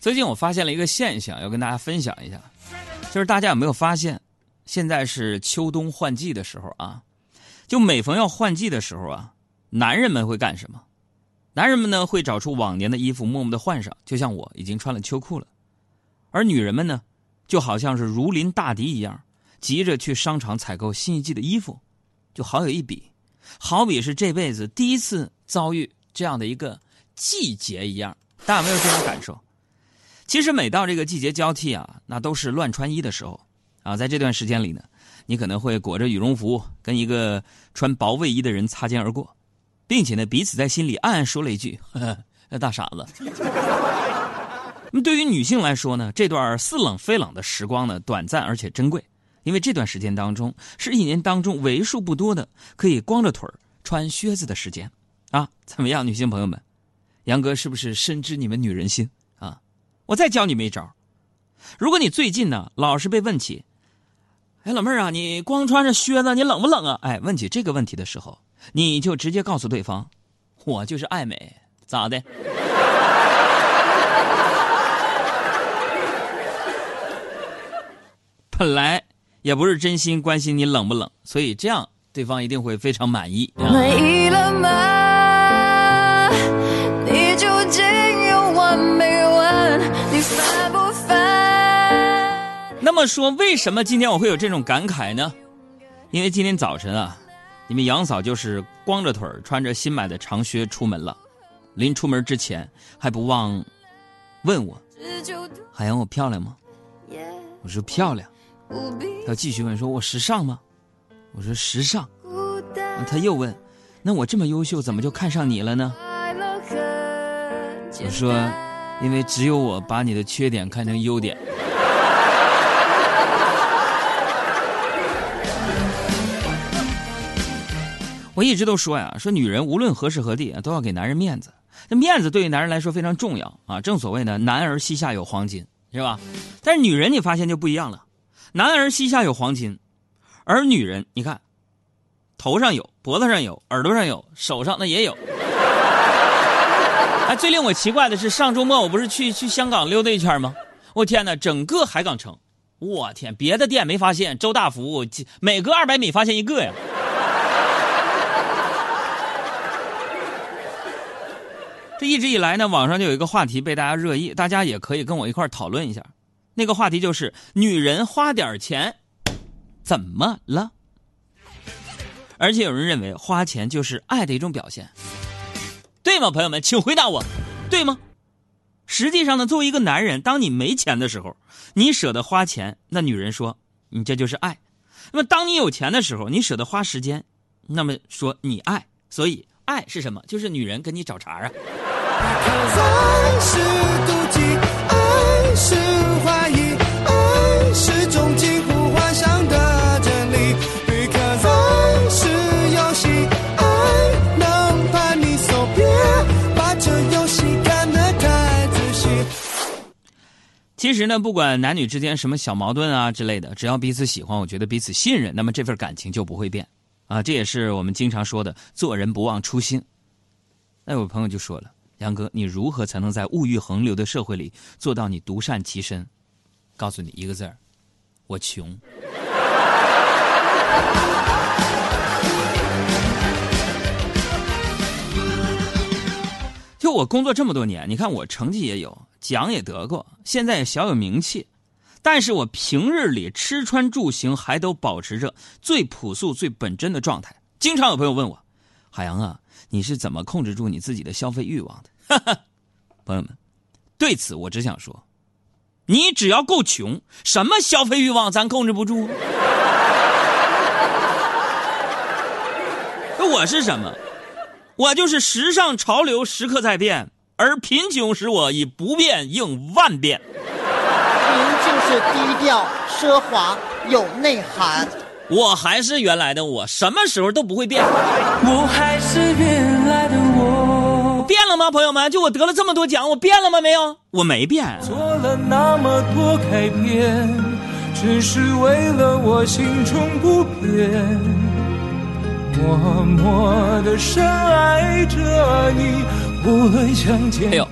最近我发现了一个现象，要跟大家分享一下，就是大家有没有发现，现在是秋冬换季的时候啊？就每逢要换季的时候啊，男人们会干什么？男人们呢会找出往年的衣服，默默的换上，就像我已经穿了秋裤了。而女人们呢，就好像是如临大敌一样，急着去商场采购新一季的衣服，就好有一比，好比是这辈子第一次遭遇这样的一个季节一样。大家有没有这种感受？其实每到这个季节交替啊，那都是乱穿衣的时候啊。在这段时间里呢，你可能会裹着羽绒服跟一个穿薄卫衣的人擦肩而过，并且呢，彼此在心里暗暗说了一句：“那 大傻子。”那么对于女性来说呢，这段似冷非冷的时光呢，短暂而且珍贵，因为这段时间当中是一年当中为数不多的可以光着腿穿靴子的时间啊。怎么样，女性朋友们，杨哥是不是深知你们女人心？我再教你们一招，如果你最近呢老是被问起，哎，老妹儿啊，你光穿着靴子，你冷不冷啊？哎，问起这个问题的时候，你就直接告诉对方，我就是爱美，咋的？本来也不是真心关心你冷不冷，所以这样对方一定会非常满意。那说，为什么今天我会有这种感慨呢？因为今天早晨啊，你们杨嫂就是光着腿穿着新买的长靴出门了。临出门之前，还不忘问我：“海洋，我漂亮吗？”我说：“漂亮。”他继续问：“说我时尚吗？”我说：“时尚。”他又问：“那我这么优秀，怎么就看上你了呢？”我说：“因为只有我把你的缺点看成优点。”我一直都说呀，说女人无论何时何地都要给男人面子。这面子对于男人来说非常重要啊！正所谓呢，男儿膝下有黄金，是吧？但是女人你发现就不一样了，男儿膝下有黄金，而女人你看，头上有，脖子上有，耳朵上有，手上那也有。哎，最令我奇怪的是，上周末我不是去去香港溜达一圈吗？我天哪，整个海港城，我天，别的店没发现，周大福每隔二百米发现一个呀。这一直以来呢，网上就有一个话题被大家热议，大家也可以跟我一块讨论一下。那个话题就是：女人花点钱，怎么了？而且有人认为花钱就是爱的一种表现，对吗？朋友们，请回答我，对吗？实际上呢，作为一个男人，当你没钱的时候，你舍得花钱，那女人说你这就是爱；那么当你有钱的时候，你舍得花时间，那么说你爱。所以爱是什么？就是女人跟你找茬啊。爱是妒忌，爱是怀疑，爱是种近乎幻想的真理。其实呢，不管男女之间什么小矛盾啊之类的，只要彼此喜欢，我觉得彼此信任，那么这份感情就不会变啊。这也是我们经常说的“做人不忘初心”。那有朋友就说了。杨哥，你如何才能在物欲横流的社会里做到你独善其身？告诉你一个字儿，我穷。就我工作这么多年，你看我成绩也有，奖也得过，现在也小有名气，但是我平日里吃穿住行还都保持着最朴素、最本真的状态。经常有朋友问我，海洋啊。你是怎么控制住你自己的消费欲望的，朋友们？对此我只想说，你只要够穷，什么消费欲望咱控制不住？我是什么？我就是时尚潮流时刻在变，而贫穷使我以不变应万变。您就是低调奢华有内涵。我还是原来的我，什么时候都不会变。我还是原来了吗，朋友们？就我得了这么多奖，我变了吗？没有，我没变。做了那么多改变，只是为了我心中不变，默默的深爱着你，无论相见。哎呦。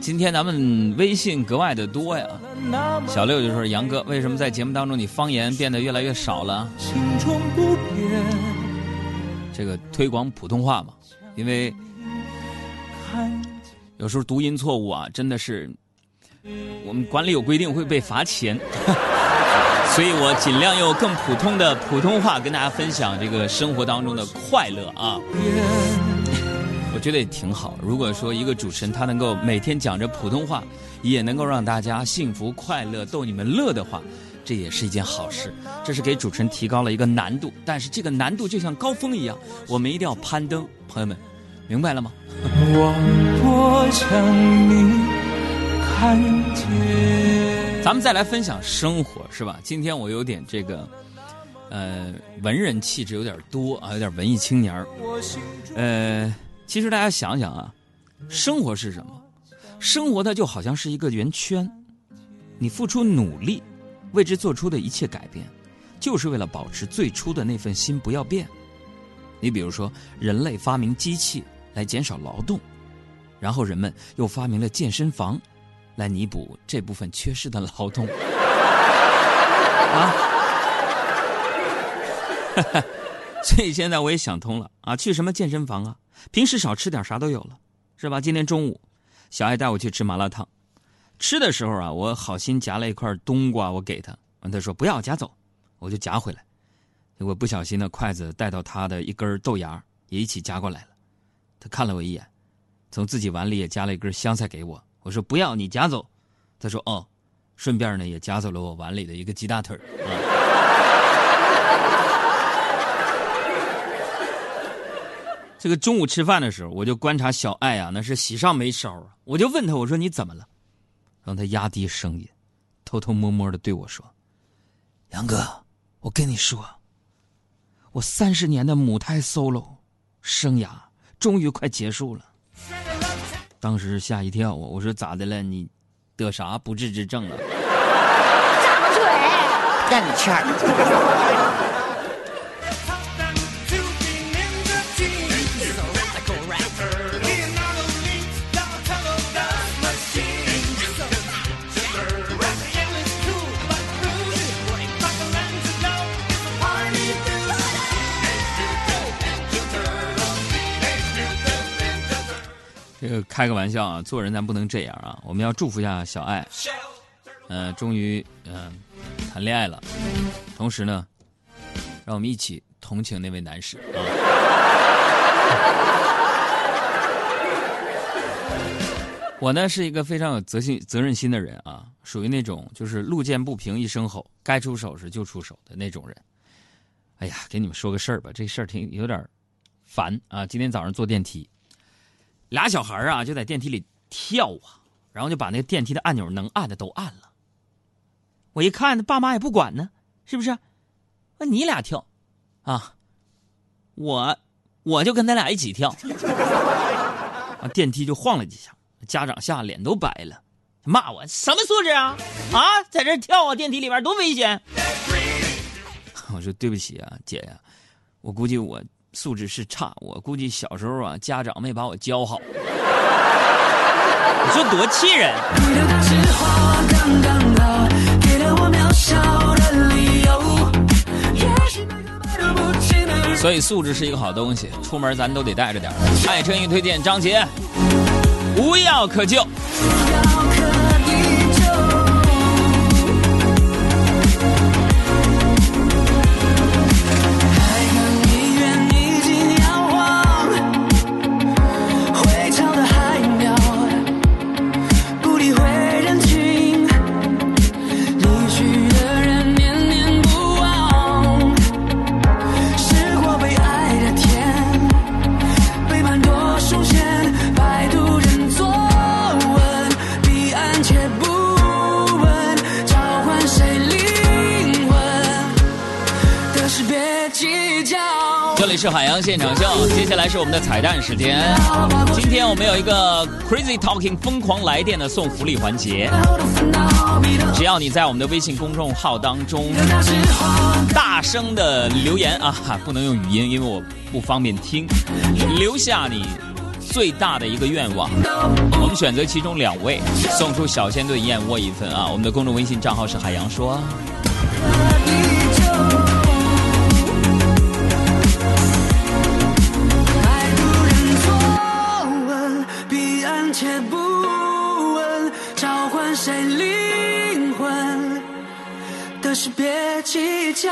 今天咱们微信格外的多呀。小六就说：“杨哥，为什么在节目当中你方言变得越来越少了？”心中不变这个推广普通话嘛，因为有时候读音错误啊，真的是我们管理有规定会被罚钱，所以我尽量用更普通的普通话跟大家分享这个生活当中的快乐啊。我觉得也挺好。如果说一个主持人他能够每天讲着普通话，也能够让大家幸福快乐、逗你们乐的话，这也是一件好事。这是给主持人提高了一个难度，但是这个难度就像高峰一样，我们一定要攀登。朋友们，明白了吗？咱们再来分享生活，是吧？今天我有点这个，呃，文人气质有点多啊，有点文艺青年呃。其实大家想想啊，生活是什么？生活它就好像是一个圆圈，你付出努力，为之做出的一切改变，就是为了保持最初的那份心不要变。你比如说，人类发明机器来减少劳动，然后人们又发明了健身房，来弥补这部分缺失的劳动。啊，所以现在我也想通了啊，去什么健身房啊？平时少吃点啥都有了，是吧？今天中午，小爱带我去吃麻辣烫，吃的时候啊，我好心夹了一块冬瓜，我给他，完他说不要夹走，我就夹回来，结果不小心呢，筷子带到他的一根豆芽也一起夹过来了，他看了我一眼，从自己碗里也夹了一根香菜给我，我说不要你夹走，他说哦，顺便呢也夹走了我碗里的一个鸡大腿。这个中午吃饭的时候，我就观察小爱啊，那是喜上眉梢啊。我就问他，我说你怎么了？让他压低声音，偷偷摸摸的对我说：“杨哥，我跟你说，我三十年的母胎 solo 生涯终于快结束了。”当时吓一跳，我我说咋的了？你得啥不治之症了？张嘴，让你欠这开个玩笑啊，做人咱不能这样啊！我们要祝福一下小爱，嗯，终于嗯谈恋爱了，同时呢，让我们一起同情那位男士啊！我呢是一个非常有责心责任心的人啊，属于那种就是路见不平一声吼，该出手时就出手的那种人。哎呀，给你们说个事儿吧，这事儿挺有点烦啊！今天早上坐电梯。俩小孩啊，就在电梯里跳啊，然后就把那个电梯的按钮能按的都按了。我一看，爸妈也不管呢，是不是？那你俩跳，啊，我我就跟他俩一起跳，啊，电梯就晃了几下，家长吓脸都白了，骂我什么素质啊？啊，在这跳啊，电梯里边多危险！我说对不起啊，姐呀，我估计我。素质是差，我估计小时候啊，家长没把我教好。你说多气人！所以素质是一个好东西，出门咱都得带着点。爱车一推荐张杰，无药可救。这里是海洋现场秀，接下来是我们的彩蛋时间。今天我们有一个 Crazy Talking 疯狂来电的送福利环节，只要你在我们的微信公众号当中大声的留言啊，不能用语音，因为我不方便听，留下你最大的一个愿望。我们选择其中两位，送出小鲜炖燕窝一份啊！我们的公众微信账号是海洋说。不问召唤谁灵魂的事，别计较。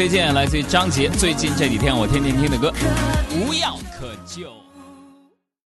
推荐来自于张杰，最近这几天我天天听的歌，无药可救。